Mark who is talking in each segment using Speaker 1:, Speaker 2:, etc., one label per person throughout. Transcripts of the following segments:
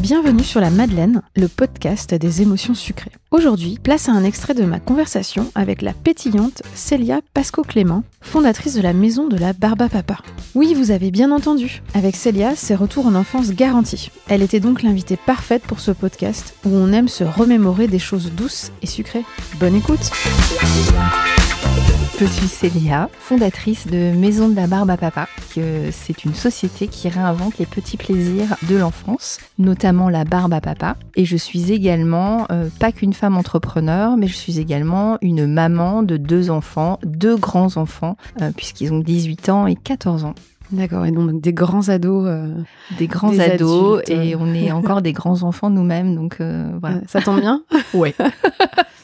Speaker 1: Bienvenue sur la Madeleine, le podcast des émotions sucrées. Aujourd'hui, place à un extrait de ma conversation avec la pétillante Célia Pasco-Clément, fondatrice de la maison de la Barba Papa. Oui, vous avez bien entendu, avec Célia, c'est retour en enfance garanti. Elle était donc l'invitée parfaite pour ce podcast où on aime se remémorer des choses douces et sucrées. Bonne écoute!
Speaker 2: Je suis Célia, fondatrice de Maison de la Barbe à Papa. C'est une société qui réinvente les petits plaisirs de l'enfance, notamment la barbe à papa. Et je suis également euh, pas qu'une femme entrepreneur, mais je suis également une maman de deux enfants, deux grands enfants, euh, puisqu'ils ont 18 ans et 14 ans.
Speaker 1: D'accord, et donc des grands ados. Euh,
Speaker 2: des grands ados, et on est encore des grands enfants nous-mêmes, donc voilà.
Speaker 1: Ça tombe bien
Speaker 2: Ouais.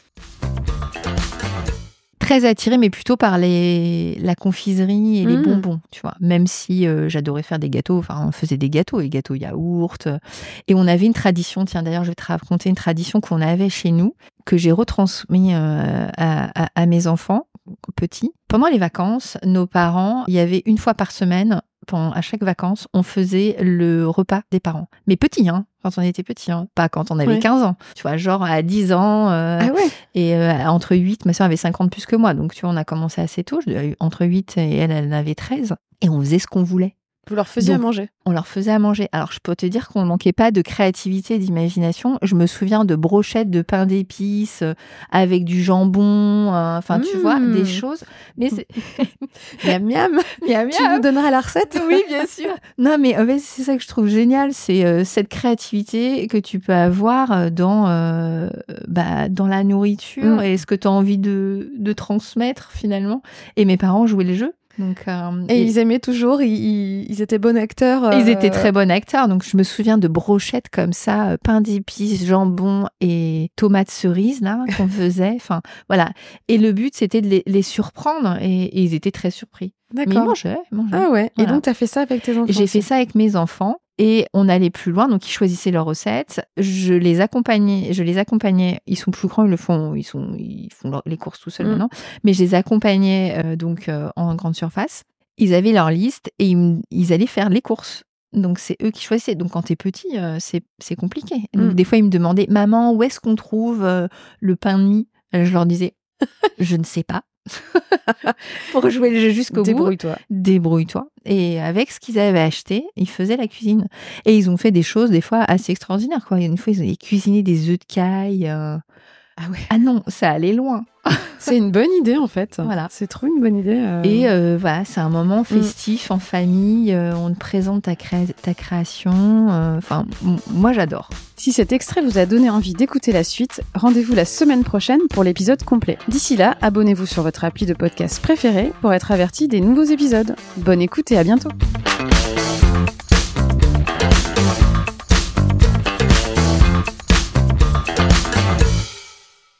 Speaker 2: très attirée, mais plutôt par les, la confiserie et les
Speaker 1: Mm.
Speaker 2: bonbons, tu vois. Même si euh, j'adorais faire des gâteaux, enfin, on faisait des gâteaux, les gâteaux yaourt. euh, Et on avait une tradition, tiens, d'ailleurs, je vais te raconter une tradition qu'on avait chez nous, que j'ai retransmis euh, à, à- à mes enfants petits. Pendant les vacances, nos parents, il y avait une fois par semaine, pendant, à chaque vacances, on faisait le repas des parents. Mais petits, hein, quand on était petits, hein, pas quand on avait
Speaker 1: Ouais.
Speaker 2: 15 ans. Tu vois, genre à 10 ans, euh,
Speaker 1: Ah ouais
Speaker 2: et euh, entre 8, ma soeur avait 50 plus que moi. Donc, tu vois, on a commencé assez tôt. Euh, Entre 8 et elle, elle en avait 13. Et on faisait ce qu'on voulait.
Speaker 1: Vous leur faisiez
Speaker 2: Donc,
Speaker 1: à manger
Speaker 2: On leur faisait à manger. Alors, je peux te dire qu'on ne manquait pas de créativité et d'imagination. Je me souviens de brochettes de pain d'épices euh, avec du jambon. euh, Enfin, tu vois,
Speaker 1: Mmh.
Speaker 2: des choses. Mais c'est.
Speaker 1: Miam miam
Speaker 2: Miam,
Speaker 1: Tu nous donneras la recette
Speaker 2: oui, bien sûr. Non, mais en fait, c'est ça que je trouve génial, c'est euh, cette créativité que tu peux avoir dans, euh, bah, dans la nourriture
Speaker 1: Mm.
Speaker 2: et ce que tu as envie de, de transmettre finalement. Et mes parents jouaient le jeu. Donc, euh,
Speaker 1: Et ils aimaient toujours, ils, étaient bons acteurs.
Speaker 2: ils
Speaker 1: euh,
Speaker 2: étaient très bons acteurs. Donc, je me souviens de brochettes comme ça, euh, pain d'épices, jambon et tomates cerises, là, qu'on faisait. Enfin, voilà. Et le but, c'était de les, les surprendre et, et ils étaient très surpris. Mais ils
Speaker 1: D'accord.
Speaker 2: mangeaient, ils mangeaient.
Speaker 1: Ah ouais. Et donc, tu as fait ça avec tes enfants
Speaker 2: J'ai fait ça avec mes enfants et on allait plus loin, donc ils choisissaient leurs recettes. Je les accompagnais, je les accompagnais. Ils sont plus grands, ils le font, ils sont, ils font leur- les courses tout seuls
Speaker 1: Mm.
Speaker 2: maintenant. Mais je les accompagnais euh, donc euh, en grande surface. Ils avaient leur liste et ils, allaient faire les courses. Donc c'est eux qui choisissaient. Donc quand t'es petit, euh, c'est c'est compliqué. Donc
Speaker 1: Mm.
Speaker 2: des fois ils me demandaient, maman, où est-ce qu'on trouve le pain de mie? Je leur disais, je ne sais pas. Pour jouer le jeu jusqu'au bout
Speaker 1: Débrouille-toi.
Speaker 2: débrouille-toi. Et avec ce qu'ils avaient acheté, ils faisaient la cuisine. Et ils ont fait des choses, des fois, assez extraordinaires. Quoi. Une fois, ils ont cuisiné des œufs de caille. euh.
Speaker 1: Ah ouais.
Speaker 2: Ah non, ça allait loin.
Speaker 1: C'est une bonne idée en fait.
Speaker 2: Voilà.
Speaker 1: C'est trop une bonne idée. euh.
Speaker 2: Et euh, voilà, c'est un moment festif en famille. on te présente ta, créa- ta création. Enfin, moi, j'adore.
Speaker 1: Si cet extrait vous a donné envie d'écouter la suite, rendez-vous la semaine prochaine pour l'épisode complet. D'ici là, abonnez-vous sur votre appli de podcast préféré pour être averti des nouveaux épisodes. Bonne écoute et à bientôt.